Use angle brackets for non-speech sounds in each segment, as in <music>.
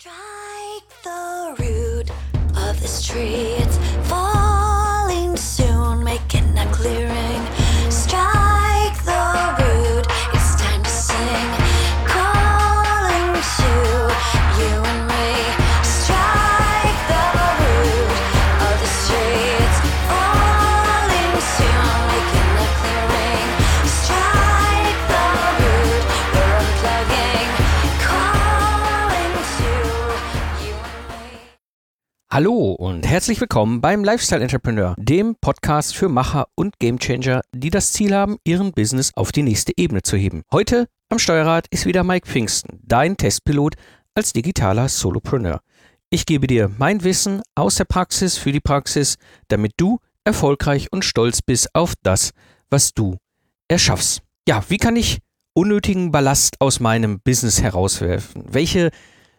Strike the root of this tree. Hallo und herzlich willkommen beim Lifestyle Entrepreneur, dem Podcast für Macher und Gamechanger, die das Ziel haben, ihren Business auf die nächste Ebene zu heben. Heute am Steuerrad ist wieder Mike Pfingsten, dein Testpilot als digitaler Solopreneur. Ich gebe dir mein Wissen aus der Praxis für die Praxis, damit du erfolgreich und stolz bist auf das, was du erschaffst. Ja, wie kann ich unnötigen Ballast aus meinem Business herauswerfen? Welche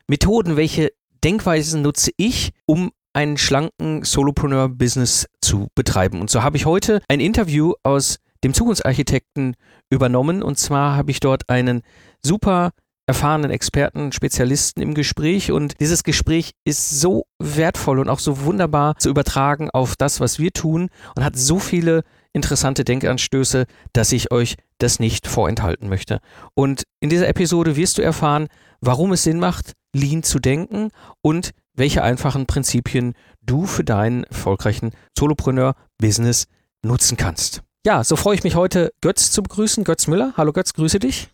Methoden, welche Denkweisen nutze ich, um einen schlanken Solopreneur-Business zu betreiben. Und so habe ich heute ein Interview aus dem Zukunftsarchitekten übernommen. Und zwar habe ich dort einen super erfahrenen Experten, Spezialisten im Gespräch. Und dieses Gespräch ist so wertvoll und auch so wunderbar zu übertragen auf das, was wir tun und hat so viele interessante Denkanstöße, dass ich euch das nicht vorenthalten möchte. Und in dieser Episode wirst du erfahren, warum es Sinn macht, Lean zu denken und welche einfachen Prinzipien du für deinen erfolgreichen Solopreneur-Business nutzen kannst. Ja, so freue ich mich heute, Götz zu begrüßen. Götz Müller. Hallo Götz, grüße dich.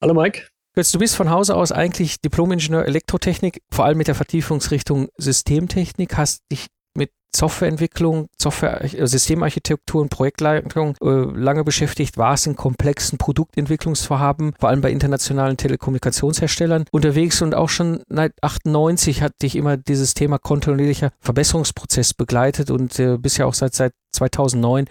Hallo Mike. Götz, du bist von Hause aus eigentlich Diplom-Ingenieur Elektrotechnik, vor allem mit der Vertiefungsrichtung Systemtechnik, hast dich Softwareentwicklung, Software, äh, Systemarchitektur und Projektleitung äh, lange beschäftigt, warst in komplexen Produktentwicklungsvorhaben, vor allem bei internationalen Telekommunikationsherstellern unterwegs und auch schon seit 98 hat dich immer dieses Thema kontinuierlicher Verbesserungsprozess begleitet und äh, bist ja auch seit, seit 2009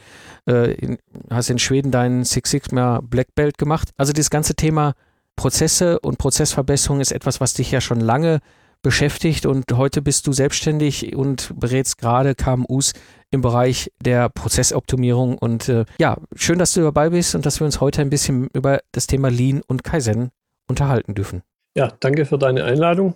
äh, in, hast in Schweden deinen Six Sigma Black Belt gemacht. Also das ganze Thema Prozesse und Prozessverbesserung ist etwas, was dich ja schon lange beschäftigt und heute bist du selbstständig und berätst gerade KMUs im Bereich der Prozessoptimierung und äh, ja, schön, dass du dabei bist und dass wir uns heute ein bisschen über das Thema Lean und Kaizen unterhalten dürfen. Ja, danke für deine Einladung.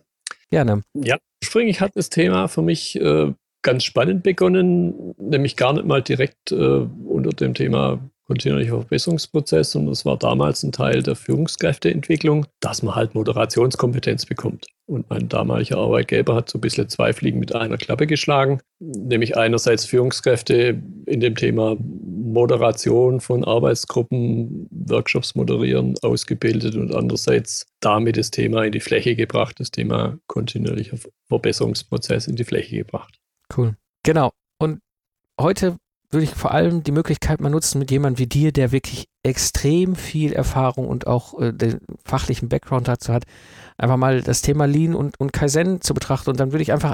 Gerne. Ja, ursprünglich hat das Thema für mich äh, ganz spannend begonnen, nämlich gar nicht mal direkt äh, unter dem Thema kontinuierlicher Verbesserungsprozess, sondern es war damals ein Teil der Führungskräfteentwicklung, dass man halt Moderationskompetenz bekommt. Und mein damaliger Arbeitgeber hat so ein bisschen zwei Fliegen mit einer Klappe geschlagen, nämlich einerseits Führungskräfte in dem Thema Moderation von Arbeitsgruppen, Workshops moderieren, ausgebildet und andererseits damit das Thema in die Fläche gebracht, das Thema kontinuierlicher Verbesserungsprozess in die Fläche gebracht. Cool. Genau. Und heute würde ich vor allem die Möglichkeit mal nutzen mit jemandem wie dir, der wirklich extrem viel Erfahrung und auch äh, den fachlichen Background dazu hat, einfach mal das Thema Lean und, und Kaizen zu betrachten. Und dann würde ich einfach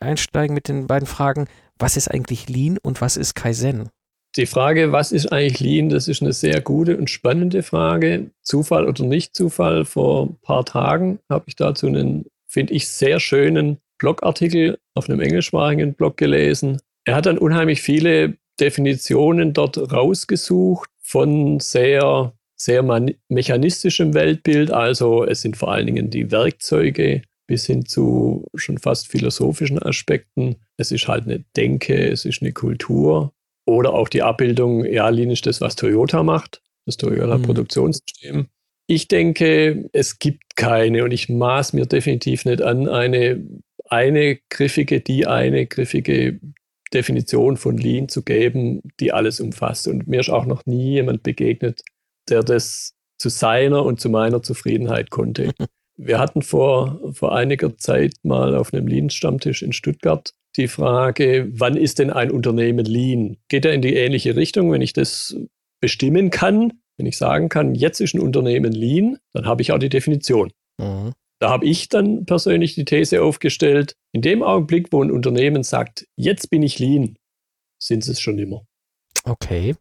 einsteigen mit den beiden Fragen, was ist eigentlich Lean und was ist Kaizen? Die Frage, was ist eigentlich Lean, das ist eine sehr gute und spannende Frage. Zufall oder nicht Zufall, vor ein paar Tagen habe ich dazu einen, finde ich, sehr schönen Blogartikel auf einem englischsprachigen Blog gelesen. Er hat dann unheimlich viele Definitionen dort rausgesucht von sehr, sehr mechanistischem Weltbild. Also es sind vor allen Dingen die Werkzeuge bis hin zu schon fast philosophischen Aspekten. Es ist halt eine Denke, es ist eine Kultur oder auch die Abbildung, ja, Lean ist das, was Toyota macht, das Mhm. Toyota-Produktionssystem. Ich denke, es gibt keine und ich maß mir definitiv nicht an, eine, eine griffige, die eine griffige Definition von Lean zu geben, die alles umfasst. Und mir ist auch noch nie jemand begegnet, der das zu seiner und zu meiner Zufriedenheit konnte. <laughs> Wir hatten vor, vor einiger Zeit mal auf einem Lean-Stammtisch in Stuttgart die Frage, wann ist denn ein Unternehmen Lean? Geht er in die ähnliche Richtung? Wenn ich das bestimmen kann, wenn ich sagen kann, jetzt ist ein Unternehmen Lean, dann habe ich auch die Definition. Mhm. Da habe ich dann persönlich die These aufgestellt, in dem Augenblick, wo ein Unternehmen sagt, jetzt bin ich lean, sind sie es schon immer. Okay.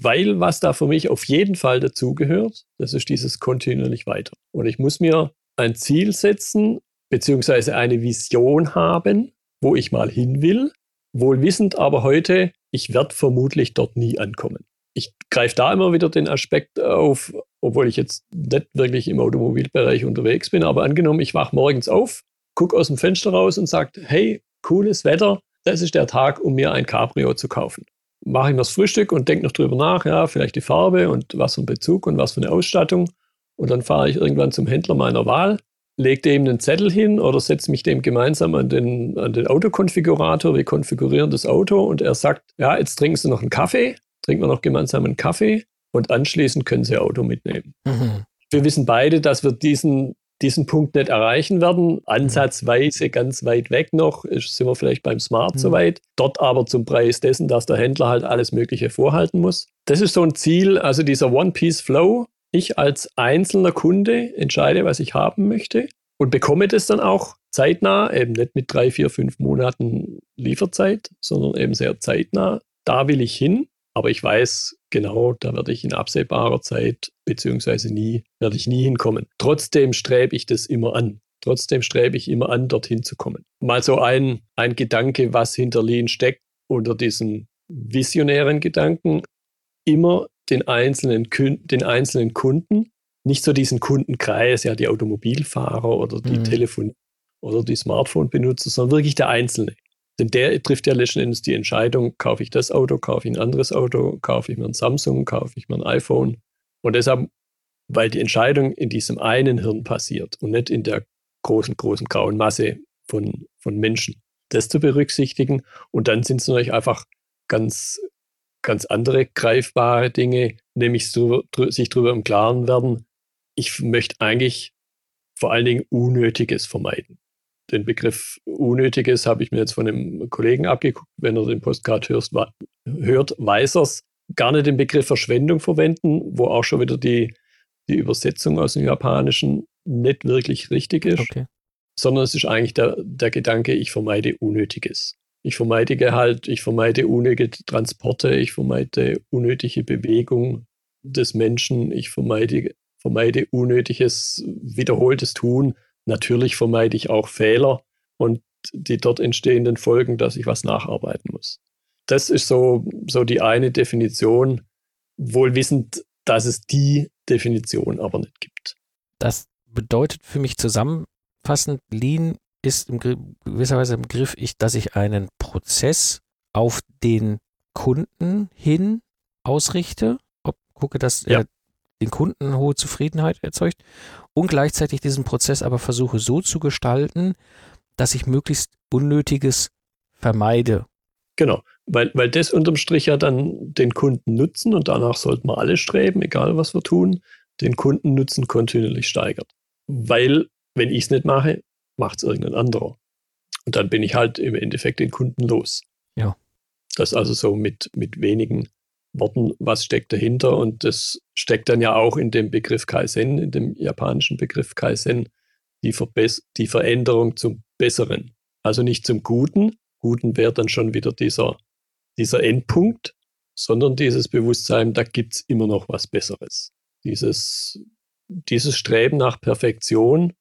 Weil was da für mich auf jeden Fall dazugehört, das ist dieses kontinuierlich weiter. Und ich muss mir ein Ziel setzen, beziehungsweise eine Vision haben, wo ich mal hin will, wohl wissend aber heute, ich werde vermutlich dort nie ankommen. ich greife da immer wieder den Aspekt auf, obwohl ich jetzt nicht wirklich im Automobilbereich unterwegs bin, aber angenommen, ich wache morgens auf, gucke aus dem Fenster raus und sage, hey, cooles Wetter, das ist der Tag, um mir ein Cabrio zu kaufen. Mache ich mir das Frühstück und denke noch drüber nach, ja, vielleicht die Farbe und was für ein Bezug und was für eine Ausstattung. Und dann fahre ich irgendwann zum Händler meiner Wahl, lege dem einen Zettel hin oder setze mich dem gemeinsam an den, an den Autokonfigurator. Wir konfigurieren das Auto und er sagt, ja, jetzt trinkst du noch einen Kaffee, trinken wir noch gemeinsam einen Kaffee und anschließend können sie Auto mitnehmen. Mhm. Wir wissen beide, dass wir diesen, diesen Punkt nicht erreichen werden. Ansatzweise ganz weit weg noch, ist, sind wir vielleicht beim Smart mhm. soweit. Dort aber zum Preis dessen, dass der Händler halt alles Mögliche vorhalten muss. Das ist so ein Ziel, also dieser One-Piece-Flow, ich als einzelner Kunde entscheide, was ich haben möchte und bekomme das dann auch zeitnah, eben nicht mit drei, vier, fünf Monaten Lieferzeit, sondern eben sehr zeitnah. Da will ich hin, aber ich weiß genau, da werde ich in absehbarer Zeit beziehungsweise nie, werde ich nie hinkommen. Trotzdem strebe ich das immer an. Trotzdem strebe ich immer an, dorthin zu kommen. Mal so ein, ein Gedanke, was hinter Lean steckt, unter diesen visionären Gedanken, immer den einzelnen, den einzelnen Kunden, nicht so diesen Kundenkreis, ja, die Automobilfahrer oder die mhm. Telefon- oder die Smartphone-Benutzer, sondern wirklich der Einzelne. Denn der trifft ja letzten Endes die Entscheidung, kaufe ich das Auto, kaufe ich ein anderes Auto, kaufe ich mir ein Samsung, kaufe ich mir ein iPhone. Und deshalb, weil die Entscheidung in diesem einen Hirn passiert und nicht in der großen, großen grauen Masse von, von Menschen, das zu berücksichtigen. Und dann sind es natürlich einfach ganz ganz andere greifbare Dinge, nämlich so, sich darüber im Klaren werden, ich möchte eigentlich vor allen Dingen Unnötiges vermeiden. Den Begriff Unnötiges habe ich mir jetzt von einem Kollegen abgeguckt. Wenn er den Postcard hörst, hört, weiß er es. Gar nicht den Begriff Verschwendung verwenden, wo auch schon wieder die, die Übersetzung aus dem Japanischen nicht wirklich richtig ist. Okay. Sondern es ist eigentlich der, der Gedanke, ich vermeide Unnötiges. Ich vermeide halt, ich vermeide unnötige Transporte, ich vermeide unnötige Bewegung des Menschen, ich vermeide, vermeide unnötiges, wiederholtes Tun. Natürlich vermeide ich auch Fehler und die dort entstehenden Folgen, dass ich was nacharbeiten muss. Das ist so, so die eine Definition, wohl wissend, dass es die Definition aber nicht gibt. Das bedeutet für mich zusammenfassend, Lean ist in gewisser Weise im Griff, ich, dass ich einen Prozess auf den Kunden hin ausrichte, ob, gucke, dass ja. er den Kunden hohe Zufriedenheit erzeugt und gleichzeitig diesen Prozess aber versuche so zu gestalten, dass ich möglichst Unnötiges vermeide. Genau, weil, weil das unterm Strich ja dann den Kunden nutzen und danach sollten wir alle streben, egal was wir tun, den Kundennutzen kontinuierlich steigert. Weil, wenn ich es nicht mache, macht es irgendein anderer. Und dann bin ich halt im Endeffekt den Kunden los. Ja. Das also so mit, mit wenigen Worten, was steckt dahinter. Und das steckt dann ja auch in dem Begriff Kaizen, in dem japanischen Begriff Kaizen, die, Verbess die Veränderung zum Besseren. Also nicht zum Guten. Guten wäre dann schon wieder dieser, dieser Endpunkt, sondern dieses Bewusstsein, da gibt es immer noch was Besseres. Dieses, dieses Streben nach Perfektion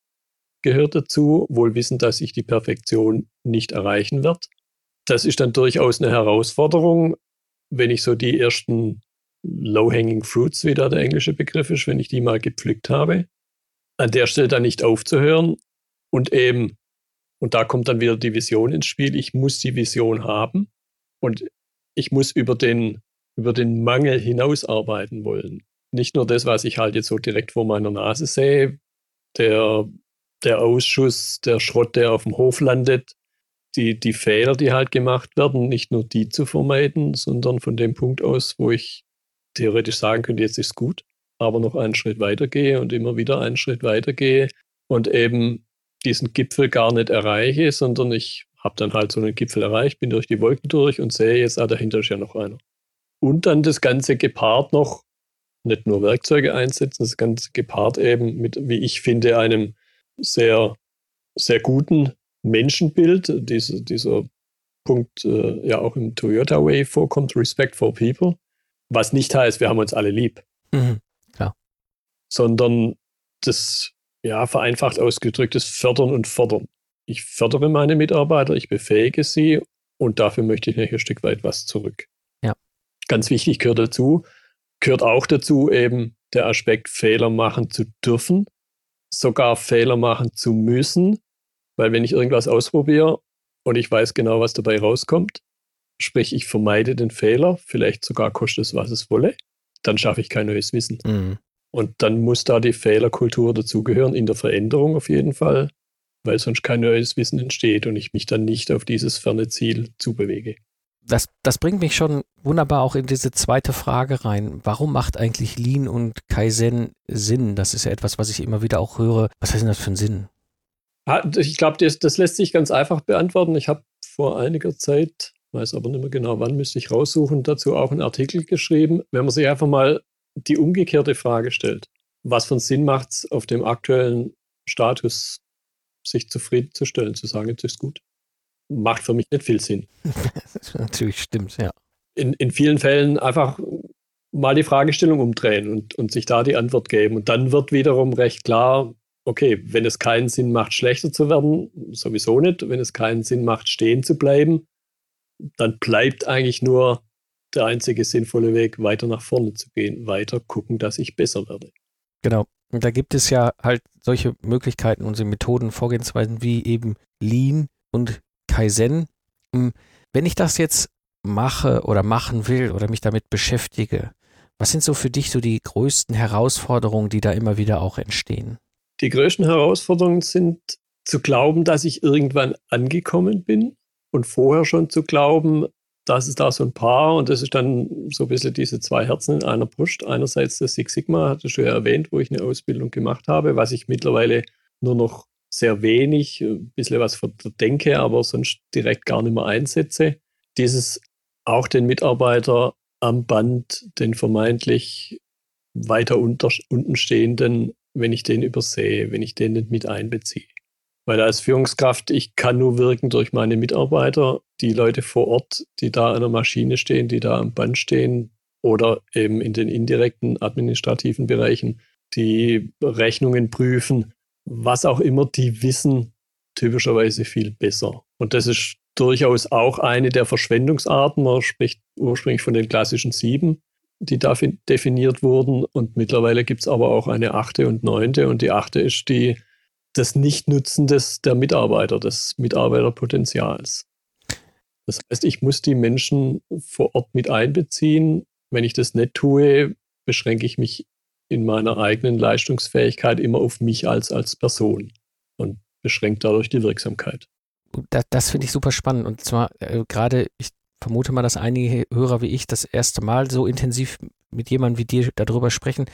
gehört dazu, wohl wissend, dass ich die Perfektion nicht erreichen werde. Das ist dann durchaus eine Herausforderung, wenn ich so die ersten Low-Hanging Fruits, wie da der englische Begriff ist, wenn ich die mal gepflückt habe, an der Stelle dann nicht aufzuhören und eben, und da kommt dann wieder die Vision ins Spiel, ich muss die Vision haben und ich muss über den, über den Mangel hinaus arbeiten wollen. Nicht nur das, was ich halt jetzt so direkt vor meiner Nase sehe, der der Ausschuss, der Schrott, der auf dem Hof landet, die, die Fehler, die halt gemacht werden, nicht nur die zu vermeiden, sondern von dem Punkt aus, wo ich theoretisch sagen könnte, jetzt ist gut, aber noch einen Schritt weitergehe und immer wieder einen Schritt weitergehe und eben diesen Gipfel gar nicht erreiche, sondern ich habe dann halt so einen Gipfel erreicht, bin durch die Wolken durch und sehe jetzt, ah, dahinter ist ja noch einer. Und dann das Ganze gepaart noch, nicht nur Werkzeuge einsetzen, das Ganze gepaart eben mit, wie ich finde, einem sehr, sehr guten Menschenbild. Diese, dieser Punkt äh, ja auch im Toyota Way vorkommt, Respect for People. Was nicht heißt, wir haben uns alle lieb. Mhm, klar. Sondern das, ja, vereinfacht ausgedrücktes Fördern und Fordern. Ich fördere meine Mitarbeiter, ich befähige sie und dafür möchte ich ein Stück weit was zurück. Ja. Ganz wichtig gehört dazu, gehört auch dazu eben der Aspekt, Fehler machen zu dürfen, sogar Fehler machen zu müssen, weil wenn ich irgendwas ausprobiere und ich weiß genau, was dabei rauskommt, sprich ich vermeide den Fehler, vielleicht sogar kostet es, was es wolle, dann schaffe ich kein neues Wissen. Mhm. Und dann muss da die Fehlerkultur dazugehören, in der Veränderung auf jeden Fall, weil sonst kein neues Wissen entsteht und ich mich dann nicht auf dieses ferne Ziel zubewege. Das, das bringt mich schon wunderbar auch in diese zweite Frage rein. Warum macht eigentlich Lean und Kaizen Sinn? Das ist ja etwas, was ich immer wieder auch höre. Was heißt denn das für ein Sinn? Ich glaube, das, das lässt sich ganz einfach beantworten. Ich habe vor einiger Zeit, weiß aber nicht mehr genau wann, müsste ich raussuchen, dazu auch einen Artikel geschrieben. Wenn man sich einfach mal die umgekehrte Frage stellt, was für einen Sinn macht es auf dem aktuellen Status, sich zufriedenzustellen, zu sagen, jetzt ist gut, macht für mich nicht viel Sinn. <laughs> Natürlich stimmt, ja. In, in vielen Fällen einfach mal die Fragestellung umdrehen und, und sich da die Antwort geben. Und dann wird wiederum recht klar, okay, wenn es keinen Sinn macht, schlechter zu werden, sowieso nicht. Wenn es keinen Sinn macht, stehen zu bleiben, dann bleibt eigentlich nur der einzige sinnvolle Weg, weiter nach vorne zu gehen, weiter gucken, dass ich besser werde. Genau. Und da gibt es ja halt solche Möglichkeiten, unsere Methoden, Vorgehensweisen wie eben Lean und Kaizen. Hm, wenn ich das jetzt mache oder machen will oder mich damit beschäftige, was sind so für dich so die größten Herausforderungen, die da immer wieder auch entstehen? Die größten Herausforderungen sind zu glauben, dass ich irgendwann angekommen bin und vorher schon zu glauben, dass es da so ein paar, und das ist dann so ein bisschen diese zwei Herzen in einer Brust. Einerseits das Six Sigma, hatte ich schon erwähnt, wo ich eine Ausbildung gemacht habe, was ich mittlerweile nur noch sehr wenig, ein bisschen was denke, aber sonst direkt gar nicht mehr einsetze. Dieses auch den Mitarbeiter am Band, den vermeintlich weiter unter, unten stehenden, wenn ich den übersehe, wenn ich den nicht mit einbeziehe. Weil als Führungskraft, ich kann nur wirken durch meine Mitarbeiter, die Leute vor Ort, die da an der Maschine stehen, die da am Band stehen oder eben in den indirekten administrativen Bereichen, die Rechnungen prüfen, was auch immer, die wissen typischerweise viel besser. Und das ist durchaus auch eine der Verschwendungsarten. Man spricht ursprünglich von den klassischen sieben, die da definiert wurden. Und mittlerweile gibt es aber auch eine achte und neunte. Und die achte ist die das Nichtnutzen des, der Mitarbeiter, des Mitarbeiterpotenzials. Das heißt, ich muss die Menschen vor Ort mit einbeziehen. Wenn ich das nicht tue, beschränke ich mich in meiner eigenen Leistungsfähigkeit immer auf mich als, als Person und beschränkt dadurch die Wirksamkeit. Das, das finde ich super spannend. Und zwar äh, gerade, ich vermute mal, dass einige Hörer wie ich das erste Mal so intensiv mit jemandem wie dir darüber sprechen.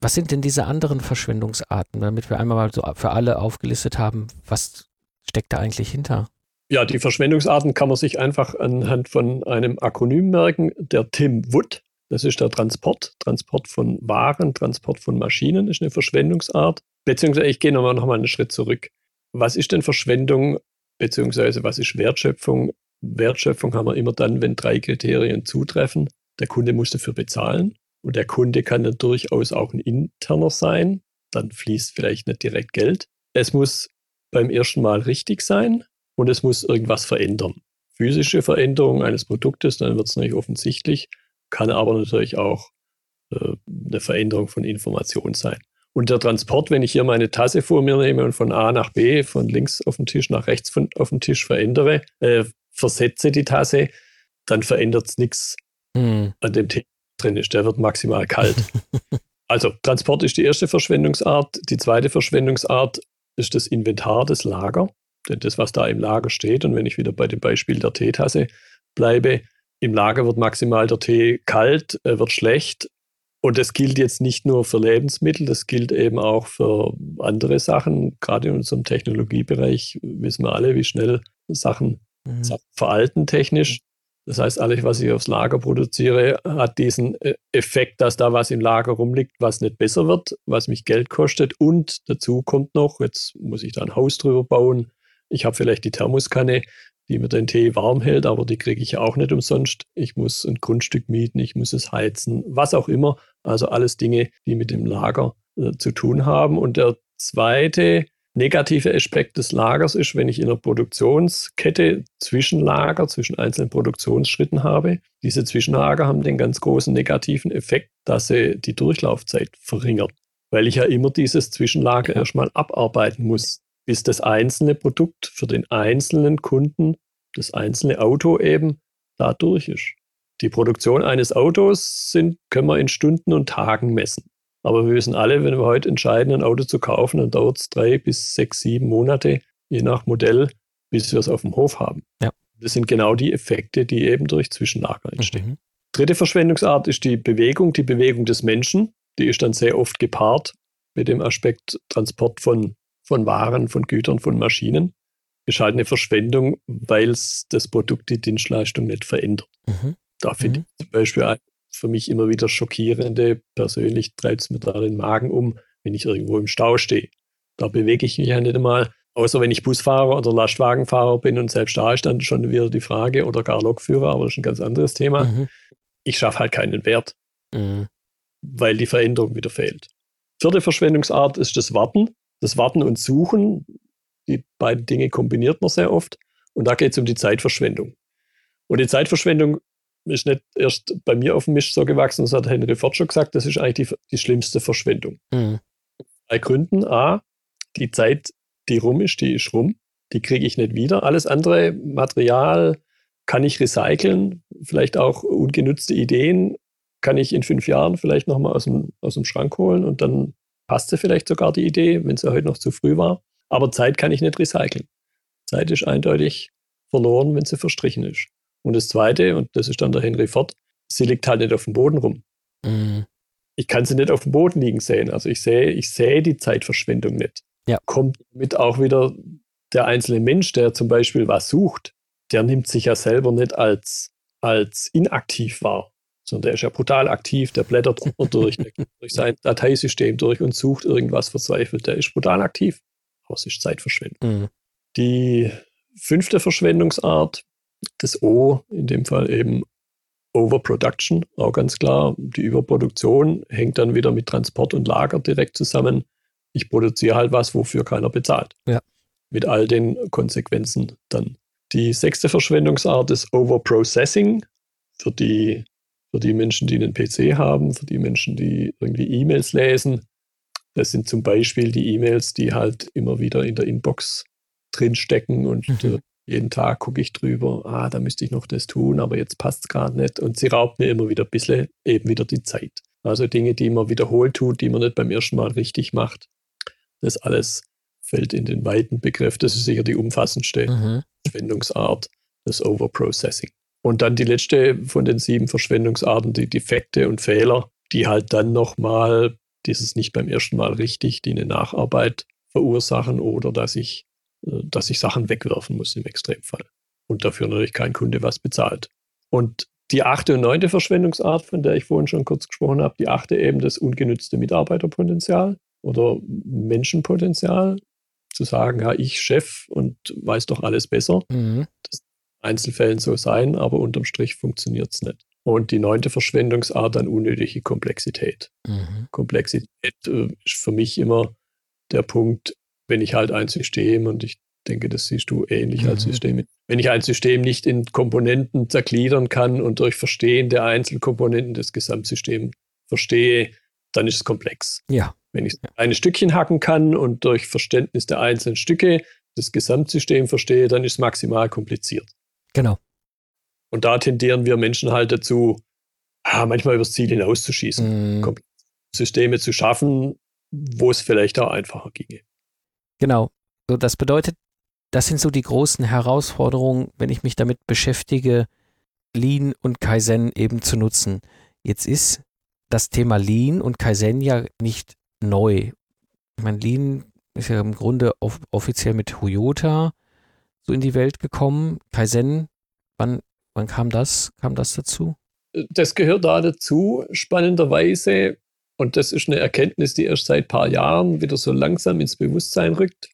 Was sind denn diese anderen Verschwendungsarten, damit wir einmal mal so für alle aufgelistet haben, was steckt da eigentlich hinter? Ja, die Verschwendungsarten kann man sich einfach anhand von einem Akronym merken. Der Tim Wood, das ist der Transport, Transport von Waren, Transport von Maschinen ist eine Verschwendungsart. Beziehungsweise ich gehe nochmal noch mal einen Schritt zurück. Was ist denn Verschwendung, beziehungsweise was ist Wertschöpfung? Wertschöpfung haben wir immer dann, wenn drei Kriterien zutreffen. Der Kunde muss dafür bezahlen. Und der Kunde kann dann durchaus auch ein interner sein. Dann fließt vielleicht nicht direkt Geld. Es muss beim ersten Mal richtig sein und es muss irgendwas verändern. Physische Veränderung eines Produktes, dann wird es natürlich offensichtlich, kann aber natürlich auch äh, eine Veränderung von Information sein. Und der Transport, wenn ich hier meine Tasse vor mir nehme und von A nach B, von links auf den Tisch nach rechts von, auf den Tisch verändere, äh, versetze die Tasse, dann verändert es nichts hm. an dem Thema drin ist. Der wird maximal kalt. <laughs> also Transport ist die erste Verschwendungsart. Die zweite Verschwendungsart ist das Inventar, das Lager. Denn das, was da im Lager steht, und wenn ich wieder bei dem Beispiel der Teetasse bleibe, im Lager wird maximal der Tee kalt, er wird schlecht. Und das gilt jetzt nicht nur für Lebensmittel, das gilt eben auch für andere Sachen. Gerade in unserem Technologiebereich wissen wir alle, wie schnell Sachen mhm. veralten technisch. Das heißt, alles, was ich aufs Lager produziere, hat diesen äh, Effekt, dass da was im Lager rumliegt, was nicht besser wird, was mich Geld kostet. Und dazu kommt noch, jetzt muss ich da ein Haus drüber bauen. Ich habe vielleicht die Thermoskanne, die mir den Tee warm hält, aber die kriege ich ja auch nicht umsonst. Ich muss ein Grundstück mieten, ich muss es heizen, was auch immer. Also alles Dinge, die mit dem Lager äh, zu tun haben. Und der zweite negative Aspekt des Lagers ist, wenn ich in einer Produktionskette Zwischenlager zwischen einzelnen Produktionsschritten habe. Diese Zwischenlager haben den ganz großen negativen Effekt, dass sie die Durchlaufzeit verringern, weil ich ja immer dieses Zwischenlager erstmal abarbeiten muss, bis das einzelne Produkt für den einzelnen Kunden, das einzelne Auto eben da durch ist. Die Produktion eines Autos sind, können wir in Stunden und Tagen messen. Aber wir wissen alle, wenn wir heute entscheiden, ein Auto zu kaufen, dann dauert es drei bis sechs, sieben Monate, je nach Modell, bis wir es auf dem Hof haben. Ja. Das sind genau die Effekte, die eben durch Zwischenlager entstehen. Mhm. Dritte Verschwendungsart ist die Bewegung, die Bewegung des Menschen. Die ist dann sehr oft gepaart mit dem Aspekt Transport von, von Waren, von Gütern, von Maschinen. Ist halt eine Verschwendung, weil es das Produkt, die Dienstleistung nicht verändert. Mhm. Da finde mhm. ich zum Beispiel für mich immer wieder schockierende, persönlich treibt es mir da den Magen um, wenn ich irgendwo im Stau stehe. Da bewege ich mich ja nicht einmal, außer wenn ich Busfahrer oder Lastwagenfahrer bin und selbst da ist dann schon wieder die Frage, oder gar Lokführer, aber das ist ein ganz anderes Thema. Mhm. Ich schaffe halt keinen Wert, mhm. weil die Veränderung wieder fehlt. Vierte Verschwendungsart ist das Warten. Das Warten und Suchen, die beiden Dinge kombiniert man sehr oft. Und da geht es um die Zeitverschwendung. Und die Zeitverschwendung ist nicht erst bei mir auf dem Mist so gewachsen, das hat Henry Ford schon gesagt, das ist eigentlich die, die schlimmste Verschwendung. Mhm. Bei Gründen. A, die Zeit, die rum ist, die ist rum. Die kriege ich nicht wieder. Alles andere Material kann ich recyceln, vielleicht auch ungenutzte Ideen kann ich in fünf Jahren vielleicht nochmal aus dem, aus dem Schrank holen und dann passt sie vielleicht sogar die Idee, wenn sie heute noch zu früh war. Aber Zeit kann ich nicht recyceln. Zeit ist eindeutig verloren, wenn sie verstrichen ist. Und das Zweite, und das ist dann der Henry Ford, sie liegt halt nicht auf dem Boden rum. Mhm. Ich kann sie nicht auf dem Boden liegen sehen. Also ich sehe, ich sehe die Zeitverschwendung nicht. Ja. Kommt mit auch wieder der einzelne Mensch, der zum Beispiel was sucht, der nimmt sich ja selber nicht als, als inaktiv wahr, sondern der ist ja brutal aktiv, der blättert <laughs> durch, durch sein Dateisystem durch und sucht irgendwas verzweifelt. Der ist brutal aktiv. Aber es ist Zeitverschwendung. Mhm. Die fünfte Verschwendungsart das O, in dem Fall eben Overproduction, auch ganz klar. Die Überproduktion hängt dann wieder mit Transport und Lager direkt zusammen. Ich produziere halt was, wofür keiner bezahlt. Ja. Mit all den Konsequenzen dann. Die sechste Verschwendungsart ist Overprocessing. Für die, für die Menschen, die einen PC haben, für die Menschen, die irgendwie E-Mails lesen. Das sind zum Beispiel die E-Mails, die halt immer wieder in der Inbox drinstecken und mhm. Jeden Tag gucke ich drüber, ah, da müsste ich noch das tun, aber jetzt passt es gerade nicht. Und sie raubt mir immer wieder ein bisschen eben wieder die Zeit. Also Dinge, die man wiederholt tut, die man nicht beim ersten Mal richtig macht. Das alles fällt in den weiten Begriff. Das ist sicher die umfassendste mhm. Verschwendungsart, das Overprocessing. Und dann die letzte von den sieben Verschwendungsarten, die Defekte und Fehler, die halt dann nochmal dieses nicht beim ersten Mal richtig, die eine Nacharbeit verursachen oder dass ich dass ich Sachen wegwerfen muss im Extremfall. Und dafür natürlich kein Kunde was bezahlt. Und die achte und neunte Verschwendungsart, von der ich vorhin schon kurz gesprochen habe, die achte eben das ungenützte Mitarbeiterpotenzial oder Menschenpotenzial, zu sagen, ja, ich Chef und weiß doch alles besser. Mhm. Das in Einzelfällen so sein, aber unterm Strich funktioniert es nicht. Und die neunte Verschwendungsart dann unnötige Komplexität. Mhm. Komplexität äh, ist für mich immer der Punkt, wenn ich halt ein System, und ich denke, das siehst du ähnlich mhm. als System, wenn ich ein System nicht in Komponenten zergliedern kann und durch Verstehen der Einzelkomponenten des Gesamtsystems verstehe, dann ist es komplex. Ja. Wenn ich eine Stückchen hacken kann und durch Verständnis der einzelnen Stücke das Gesamtsystem verstehe, dann ist es maximal kompliziert. Genau. Und da tendieren wir Menschen halt dazu, ah, manchmal übers Ziel hinauszuschießen, mm. Systeme zu schaffen, wo es vielleicht auch einfacher ginge. Genau. So, das bedeutet, das sind so die großen Herausforderungen, wenn ich mich damit beschäftige, Lean und Kaizen eben zu nutzen. Jetzt ist das Thema Lean und Kaizen ja nicht neu. Ich meine, Lean ist ja im Grunde off offiziell mit Toyota so in die Welt gekommen. Kaizen, wann, wann kam das? Kam das dazu? Das gehört da dazu, spannenderweise und das ist eine Erkenntnis, die erst seit ein paar Jahren wieder so langsam ins Bewusstsein rückt.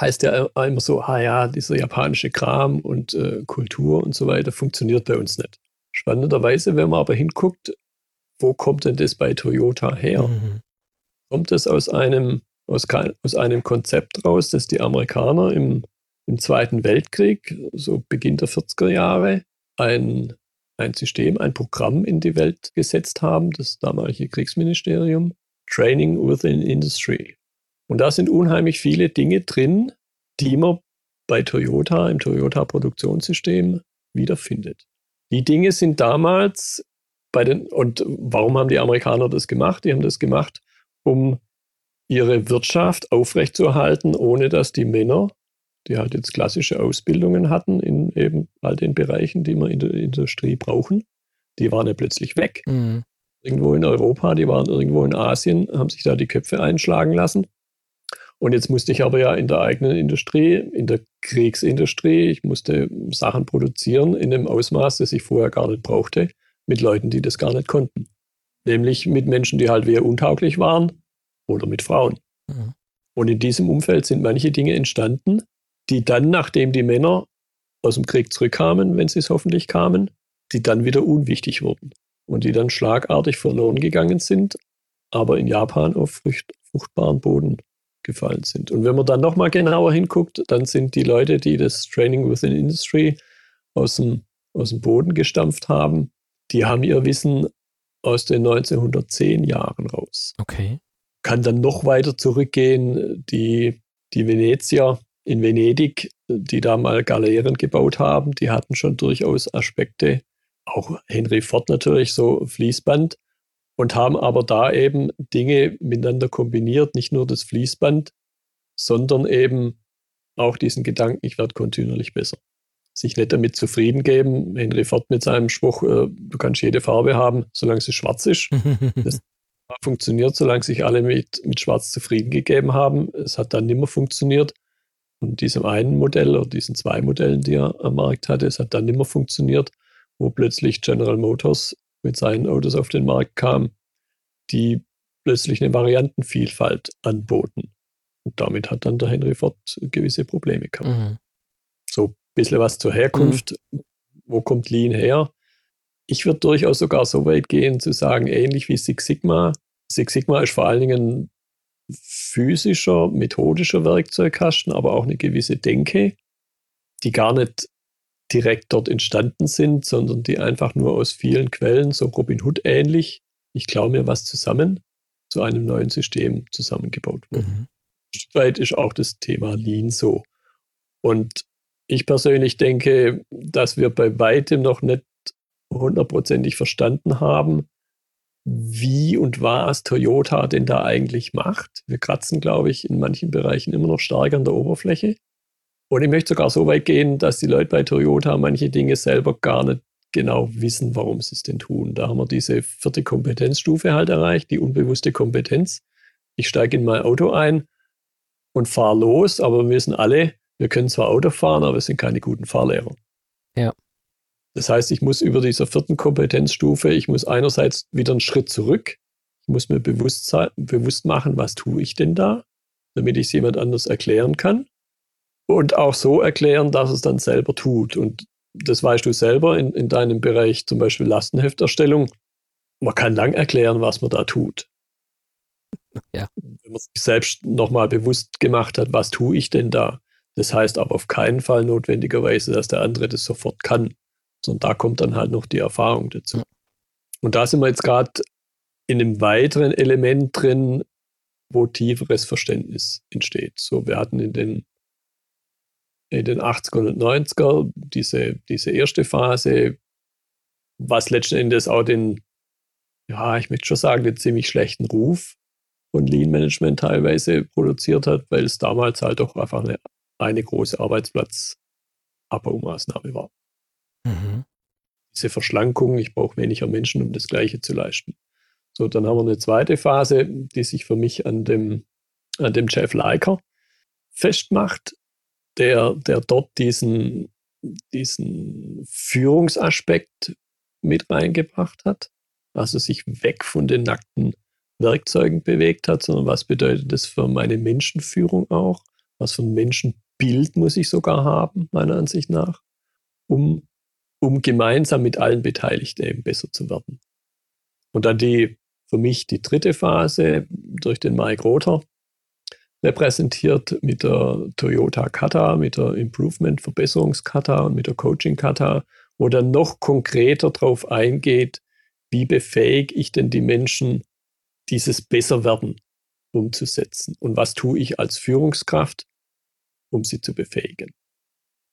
Heißt ja immer so, ah ja, dieser japanische Kram und äh, Kultur und so weiter funktioniert bei uns nicht. Spannenderweise, wenn man aber hinguckt, wo kommt denn das bei Toyota her? Mhm. Kommt es aus einem aus, aus einem Konzept raus, das die Amerikaner im, im Zweiten Weltkrieg, so Beginn der 40er Jahre, ein, ein System, ein Programm in die Welt gesetzt haben, das damalige Kriegsministerium, Training Within Industry. Und da sind unheimlich viele Dinge drin, die man bei Toyota im Toyota-Produktionssystem wiederfindet. Die Dinge sind damals bei den, und warum haben die Amerikaner das gemacht? Die haben das gemacht, um ihre Wirtschaft aufrechtzuerhalten, ohne dass die Männer, die halt jetzt klassische Ausbildungen hatten in eben all den Bereichen, die wir in der Industrie brauchen, die waren ja plötzlich weg. Mhm. Irgendwo in Europa, die waren irgendwo in Asien, haben sich da die Köpfe einschlagen lassen. Und jetzt musste ich aber ja in der eigenen Industrie, in der Kriegsindustrie, ich musste Sachen produzieren in einem Ausmaß, das ich vorher gar nicht brauchte, mit Leuten, die das gar nicht konnten. Nämlich mit Menschen, die halt wehr untauglich waren oder mit Frauen. Mhm. Und in diesem Umfeld sind manche Dinge entstanden, die dann, nachdem die Männer aus dem Krieg zurückkamen, wenn sie es hoffentlich kamen, die dann wieder unwichtig wurden und die dann schlagartig verloren gegangen sind, aber in Japan auf fruchtbaren Boden gefallen sind. Und wenn man dann nochmal genauer hinguckt, dann sind die Leute, die das Training Within Industry aus dem, aus dem Boden gestampft haben, die haben ihr Wissen aus den 1910 Jahren raus. Okay. Kann dann noch weiter zurückgehen. Die, die Venezier in Venedig, die da mal Galeeren gebaut haben, die hatten schon durchaus Aspekte, auch Henry Ford natürlich, so Fließband, und haben aber da eben Dinge miteinander kombiniert, nicht nur das Fließband, sondern eben auch diesen Gedanken, ich werde kontinuierlich besser. Sich nicht damit zufrieden geben. Henry Ford mit seinem Spruch, äh, du kannst jede Farbe haben, solange sie schwarz ist. <laughs> das funktioniert, solange sich alle mit, mit Schwarz zufrieden gegeben haben. Es hat dann nicht mehr funktioniert. Und diesem einen Modell oder diesen zwei Modellen, die er am Markt hatte, es hat dann nicht mehr funktioniert, wo plötzlich General Motors mit seinen Autos auf den Markt kam, die plötzlich eine Variantenvielfalt anboten. Und damit hat dann der Henry Ford gewisse Probleme gehabt. Mhm. So ein bisschen was zur Herkunft. Mhm. Wo kommt Lean her? Ich würde durchaus sogar so weit gehen, zu sagen, ähnlich wie Six Sigma. Six Sigma ist vor allen Dingen ein physischer, methodischer Werkzeugkasten, aber auch eine gewisse Denke, die gar nicht direkt dort entstanden sind, sondern die einfach nur aus vielen Quellen, so Robin Hood ähnlich, ich klaue mir was zusammen, zu einem neuen System zusammengebaut wurden. Mhm. Weit ist auch das Thema Lean so. Und ich persönlich denke, dass wir bei weitem noch nicht hundertprozentig verstanden haben, wie und was Toyota denn da eigentlich macht. Wir kratzen, glaube ich, in manchen Bereichen immer noch stark an der Oberfläche. Und ich möchte sogar so weit gehen, dass die Leute bei Toyota manche Dinge selber gar nicht genau wissen, warum sie es denn tun. Da haben wir diese vierte Kompetenzstufe halt erreicht, die unbewusste Kompetenz. Ich steige in mein Auto ein und fahre los, aber wir wissen alle, wir können zwar Auto fahren, aber wir sind keine guten Fahrlehrer. Ja. Das heißt, ich muss über dieser vierten Kompetenzstufe, ich muss einerseits wieder einen Schritt zurück, ich muss mir bewusst, bewusst machen, was tue ich denn da, damit ich es jemand anders erklären kann und auch so erklären, dass es dann selber tut. Und das weißt du selber in, in deinem Bereich, zum Beispiel Lastenhefterstellung. Man kann lang erklären, was man da tut. Ja. Wenn man sich selbst nochmal bewusst gemacht hat, was tue ich denn da? Das heißt aber auf keinen Fall notwendigerweise, dass der andere das sofort kann, sondern da kommt dann halt noch die Erfahrung dazu. Und da sind wir jetzt gerade in einem weiteren Element drin, wo tieferes Verständnis entsteht. So, wir hatten in den in den 80er und 90er, diese, diese erste Phase, was letzten Endes auch den, ja, ich möchte schon sagen, den ziemlich schlechten Ruf von Lean Management teilweise produziert hat, weil es damals halt doch einfach eine, eine große Arbeitsplatzabbaumaßnahme war. Mhm. Diese Verschlankung, ich brauche weniger Menschen, um das Gleiche zu leisten. So, dann haben wir eine zweite Phase, die sich für mich an dem, an dem Jeff Leiker festmacht, der, der dort diesen, diesen Führungsaspekt mit reingebracht hat. Also sich weg von den nackten Werkzeugen bewegt hat, sondern was bedeutet das für meine Menschenführung auch? Was für ein Menschenbild muss ich sogar haben, meiner Ansicht nach, um, um gemeinsam mit allen Beteiligten eben besser zu werden. Und dann die, für mich die dritte Phase durch den Mike Rother, repräsentiert mit der Toyota Kata, mit der Improvement Verbesserungskata, mit der Coaching Kata, wo dann noch konkreter darauf eingeht, wie befähige ich denn die Menschen, dieses Besserwerden umzusetzen und was tue ich als Führungskraft, um sie zu befähigen.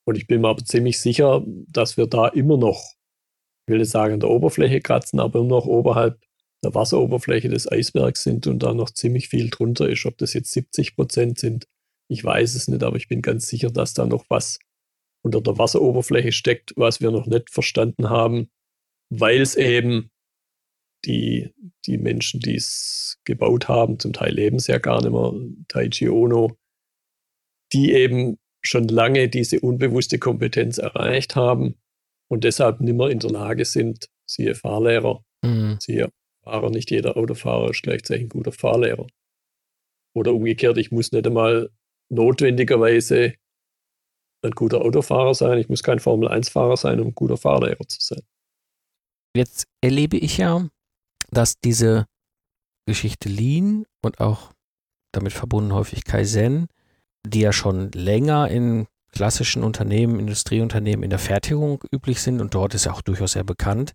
Und ich bin mir aber ziemlich sicher, dass wir da immer noch, ich will nicht sagen, an der Oberfläche kratzen, aber immer noch oberhalb der Wasseroberfläche des Eisbergs sind und da noch ziemlich viel drunter ist. Ob das jetzt 70 Prozent sind, ich weiß es nicht, aber ich bin ganz sicher, dass da noch was unter der Wasseroberfläche steckt, was wir noch nicht verstanden haben, weil es eben die, die Menschen, die es gebaut haben, zum Teil leben es ja gar nicht mehr, Taichi Ono, die eben schon lange diese unbewusste Kompetenz erreicht haben und deshalb nicht mehr in der Lage sind, siehe Fahrlehrer, mhm. siehe Fahrer, nicht jeder Autofahrer ist gleichzeitig ein guter Fahrlehrer. Oder umgekehrt, ich muss nicht einmal notwendigerweise ein guter Autofahrer sein, ich muss kein Formel-1-Fahrer sein, um ein guter Fahrlehrer zu sein. Jetzt erlebe ich ja, dass diese Geschichte Lean und auch damit verbunden häufig Kaizen, die ja schon länger in klassischen Unternehmen, Industrieunternehmen in der Fertigung üblich sind und dort ist ja auch durchaus sehr bekannt,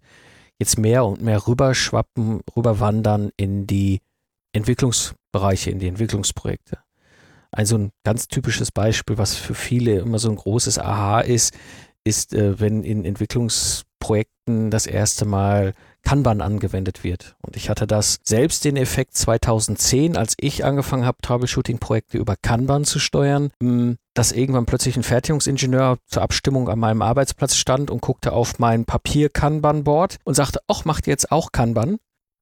jetzt mehr und mehr rüberschwappen, rüberwandern in die Entwicklungsbereiche, in die Entwicklungsprojekte. Also ein ganz typisches Beispiel, was für viele immer so ein großes Aha ist, ist, äh, wenn in Entwicklungsprojekten das erste Mal Kanban angewendet wird. Und ich hatte das selbst den Effekt 2010, als ich angefangen habe, Troubleshooting-Projekte über Kanban zu steuern, hm, dass irgendwann plötzlich ein Fertigungsingenieur zur Abstimmung an meinem Arbeitsplatz stand und guckte auf mein Papier-Kanban-Board und sagte, ach, macht jetzt auch Kanban?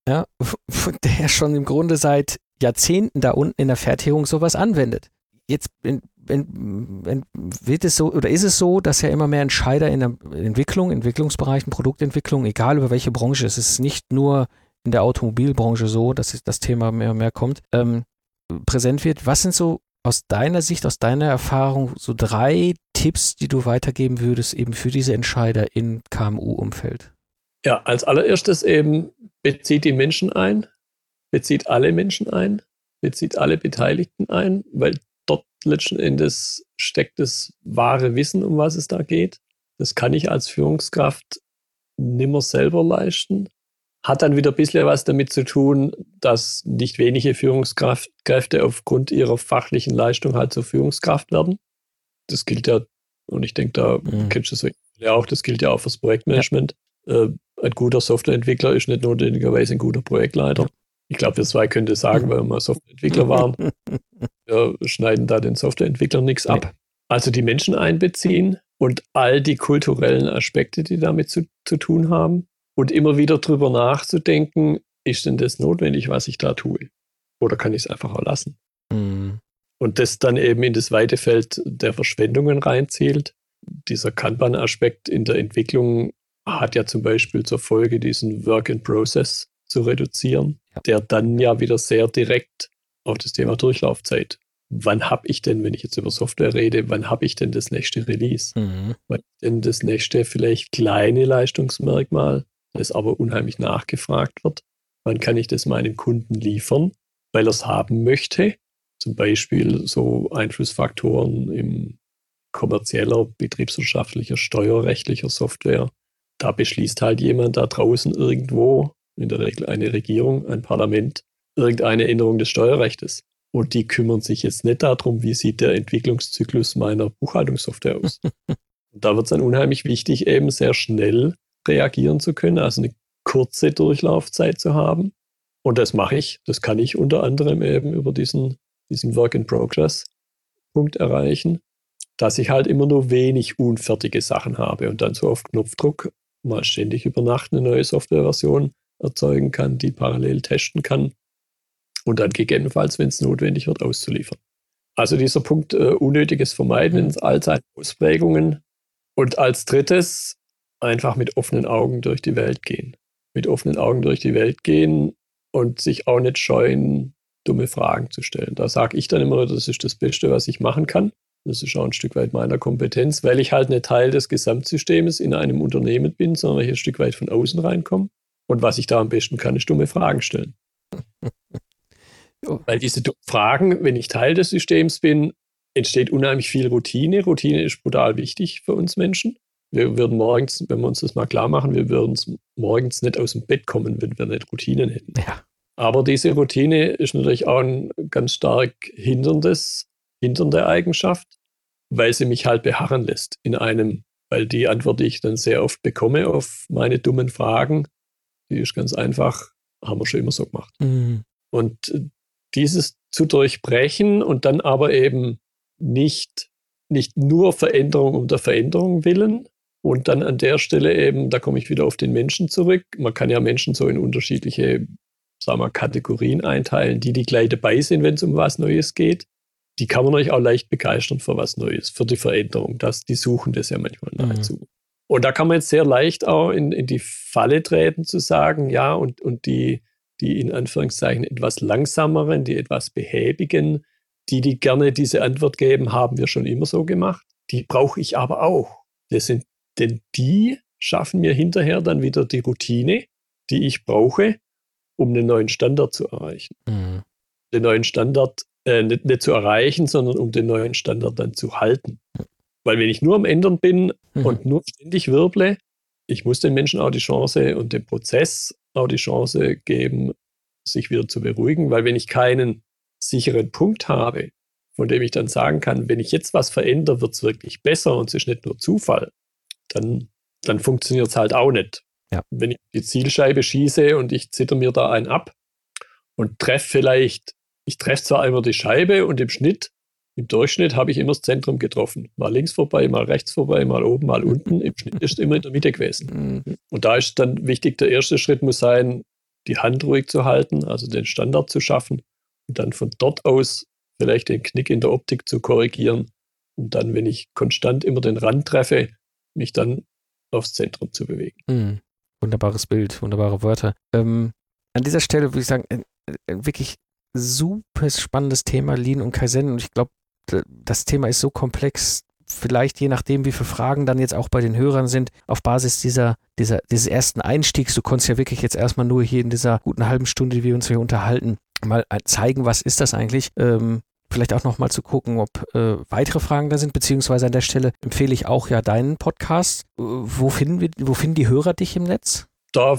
Ja, <laughs> der schon im Grunde seit Jahrzehnten da unten in der Fertigung sowas anwendet. Jetzt wenn, wird es so oder ist es so, dass ja immer mehr Entscheider in der Entwicklung, Entwicklungsbereichen, Produktentwicklung, egal über welche Branche, es ist nicht nur in der Automobilbranche so, dass das Thema mehr und mehr kommt, ähm, präsent wird. Was sind so aus deiner Sicht, aus deiner Erfahrung so drei Tipps, die du weitergeben würdest, eben für diese Entscheider im KMU-Umfeld? Ja, als allererstes eben bezieht die Menschen ein, bezieht alle Menschen ein, bezieht alle Beteiligten ein, weil letzten Endes steckt das wahre Wissen, um was es da geht. Das kann ich als Führungskraft nimmer selber leisten. Hat dann wieder ein bisschen was damit zu tun, dass nicht wenige Führungskräfte aufgrund ihrer fachlichen Leistung halt zur Führungskraft werden. Das gilt ja, und ich denke, da mhm. kennst du es ja auch, das gilt ja auch fürs Projektmanagement. Ja. Äh, ein guter Softwareentwickler ist nicht notwendigerweise ein guter Projektleiter. Ja. Ich glaube, wir zwei das sagen, weil wir mal Softwareentwickler waren. <laughs> Wir schneiden da den Softwareentwicklern nichts ab. Nee. Also die Menschen einbeziehen und all die kulturellen Aspekte, die damit zu, zu tun haben. Und immer wieder drüber nachzudenken, ist denn das notwendig, was ich da tue? Oder kann ich es einfach auch lassen? Mhm. Und das dann eben in das weite Feld der Verschwendungen reinzählt. Dieser Kanban-Aspekt in der Entwicklung hat ja zum Beispiel zur Folge, diesen Work in Process zu reduzieren der dann ja wieder sehr direkt auf das Thema Durchlaufzeit. Wann habe ich denn, wenn ich jetzt über Software rede, wann habe ich denn das nächste Release? Mhm. Wann denn das nächste vielleicht kleine Leistungsmerkmal, das aber unheimlich nachgefragt wird? Wann kann ich das meinem Kunden liefern, weil er es haben möchte? Zum Beispiel so Einflussfaktoren im kommerzieller, betriebswirtschaftlicher, steuerrechtlicher Software. Da beschließt halt jemand da draußen irgendwo, in der Regel eine Regierung, ein Parlament, irgendeine Änderung des Steuerrechts. Und die kümmern sich jetzt nicht darum, wie sieht der Entwicklungszyklus meiner Buchhaltungssoftware aus. <laughs> Und da wird es dann unheimlich wichtig, eben sehr schnell reagieren zu können, also eine kurze Durchlaufzeit zu haben. Und das mache ich, das kann ich unter anderem eben über diesen, diesen Work-in-Progress-Punkt erreichen, dass ich halt immer nur wenig unfertige Sachen habe und dann so auf Knopfdruck mal ständig über Nacht eine neue Softwareversion erzeugen kann, die parallel testen kann und dann gegebenenfalls, wenn es notwendig wird, auszuliefern. Also dieser Punkt äh, unnötiges Vermeiden in all seinen Ausprägungen. Und als drittes einfach mit offenen Augen durch die Welt gehen. Mit offenen Augen durch die Welt gehen und sich auch nicht scheuen, dumme Fragen zu stellen. Da sage ich dann immer, das ist das Beste, was ich machen kann. Das ist auch ein Stück weit meiner Kompetenz, weil ich halt nicht Teil des Gesamtsystems in einem Unternehmen bin, sondern ich ein Stück weit von außen reinkomme. Und was ich da am besten kann, ist dumme Fragen stellen. <laughs> Weil diese Fragen, wenn ich Teil des Systems bin, entsteht unheimlich viel Routine. Routine ist brutal wichtig für uns Menschen. Wir würden morgens, wenn wir uns das mal klar machen, wir würden morgens nicht aus dem Bett kommen, wenn wir nicht Routinen hätten. Ja. Aber diese Routine ist natürlich auch ein ganz stark hinderndes, hindernde Eigenschaft, weil sie mich halt beharren lässt in einem, weil die Antwort, die ich dann sehr oft bekomme auf meine dummen Fragen, die ist ganz einfach, haben wir schon immer so gemacht. Mhm. Und dieses zu durchbrechen und dann aber eben nicht, nicht nur Veränderung um der Veränderung willen. Und dann an der Stelle eben, da komme ich wieder auf den Menschen zurück. Man kann ja Menschen so in unterschiedliche, sagen wir, Kategorien einteilen, die, die gleich dabei sind, wenn es um was Neues geht. Die kann man euch auch leicht begeistern für was Neues, für die Veränderung. Das, die suchen das ja manchmal mhm. nahezu. Und da kann man jetzt sehr leicht auch in, in die Falle treten, zu sagen, ja, und, und die, die in Anführungszeichen etwas langsameren, die etwas behäbigen, die, die gerne diese Antwort geben, haben wir schon immer so gemacht. Die brauche ich aber auch. Das sind, denn die schaffen mir hinterher dann wieder die Routine, die ich brauche, um einen neuen Standard zu erreichen. Mhm. Den neuen Standard äh, nicht, nicht, zu erreichen, sondern um den neuen Standard dann zu halten. Weil wenn ich nur am Ändern bin mhm. und nur ständig wirble, ich muss den Menschen auch die Chance und dem Prozess auch die Chance geben, sich wieder zu beruhigen, weil wenn ich keinen sicheren Punkt habe, von dem ich dann sagen kann, wenn ich jetzt was verändere, wird es wirklich besser und es ist nicht nur Zufall, dann, dann funktioniert es halt auch nicht. Ja. Wenn ich die Zielscheibe schieße und ich zitter mir da einen ab und treffe vielleicht, ich treffe zwar einmal die Scheibe und im Schnitt, im Durchschnitt habe ich immer das Zentrum getroffen. Mal links vorbei, mal rechts vorbei, mal oben, mal unten. Im Schnitt ist es immer in der Mitte gewesen. Mhm. Und da ist dann wichtig, der erste Schritt muss sein, die Hand ruhig zu halten, also den Standard zu schaffen und dann von dort aus vielleicht den Knick in der Optik zu korrigieren und dann, wenn ich konstant immer den Rand treffe, mich dann aufs Zentrum zu bewegen. Mhm. Wunderbares Bild, wunderbare Wörter. Ähm, an dieser Stelle würde ich sagen, äh, äh, wirklich super spannendes Thema Lean und Kaizen und ich glaube, das Thema ist so komplex, vielleicht je nachdem, wie viele Fragen dann jetzt auch bei den Hörern sind, auf Basis dieser, dieser, dieses ersten Einstiegs, du konntest ja wirklich jetzt erstmal nur hier in dieser guten halben Stunde, die wir uns hier unterhalten, mal zeigen, was ist das eigentlich. Ähm, vielleicht auch nochmal zu gucken, ob äh, weitere Fragen da sind, beziehungsweise an der Stelle empfehle ich auch ja deinen Podcast. Äh, wo, finden wir, wo finden die Hörer dich im Netz? Da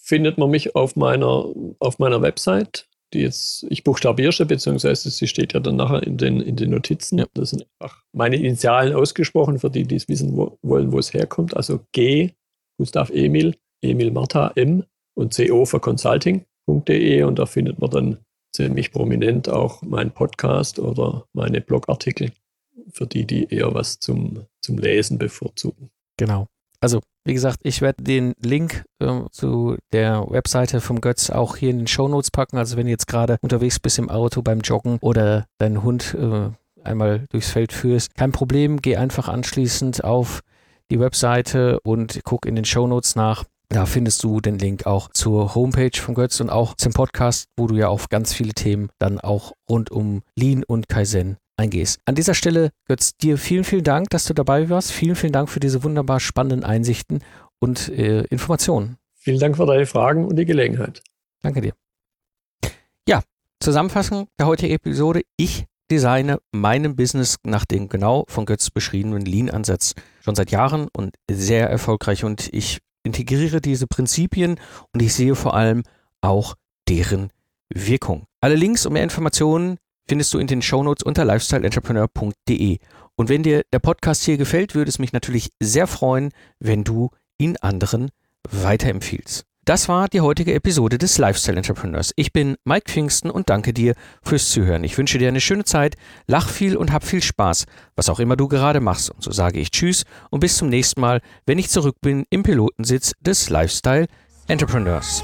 findet man mich auf meiner, auf meiner Website die jetzt ich buchstabiere, beziehungsweise sie steht ja dann nachher in den, in den Notizen. Ja. Das sind einfach meine Initialen ausgesprochen, für die, die es wissen wo, wollen, wo es herkommt. Also G, Gustav Emil, Emil Martha M und CO für Consulting.de und da findet man dann ziemlich prominent auch meinen Podcast oder meine Blogartikel für die, die eher was zum, zum Lesen bevorzugen. Genau. Also, wie gesagt, ich werde den Link äh, zu der Webseite vom Götz auch hier in den Show Notes packen. Also, wenn du jetzt gerade unterwegs bist im Auto beim Joggen oder deinen Hund äh, einmal durchs Feld führst, kein Problem. Geh einfach anschließend auf die Webseite und guck in den Show Notes nach. Da findest du den Link auch zur Homepage von Götz und auch zum Podcast, wo du ja auf ganz viele Themen dann auch rund um Lean und Kaizen eingehst. An dieser Stelle, Götz, dir vielen, vielen Dank, dass du dabei warst. Vielen, vielen Dank für diese wunderbar spannenden Einsichten und äh, Informationen. Vielen Dank für deine Fragen und die Gelegenheit. Danke dir. Ja, Zusammenfassung der heutigen Episode. Ich designe meinem Business nach dem genau von Götz beschriebenen Lean-Ansatz schon seit Jahren und sehr erfolgreich und ich integriere diese Prinzipien und ich sehe vor allem auch deren Wirkung. Alle Links und mehr Informationen findest du in den Shownotes unter lifestyleentrepreneur.de. Und wenn dir der Podcast hier gefällt, würde es mich natürlich sehr freuen, wenn du ihn anderen weiterempfiehlst. Das war die heutige Episode des Lifestyle Entrepreneurs. Ich bin Mike Pfingsten und danke dir fürs Zuhören. Ich wünsche dir eine schöne Zeit, lach viel und hab viel Spaß, was auch immer du gerade machst. Und so sage ich Tschüss und bis zum nächsten Mal, wenn ich zurück bin im Pilotensitz des Lifestyle Entrepreneurs.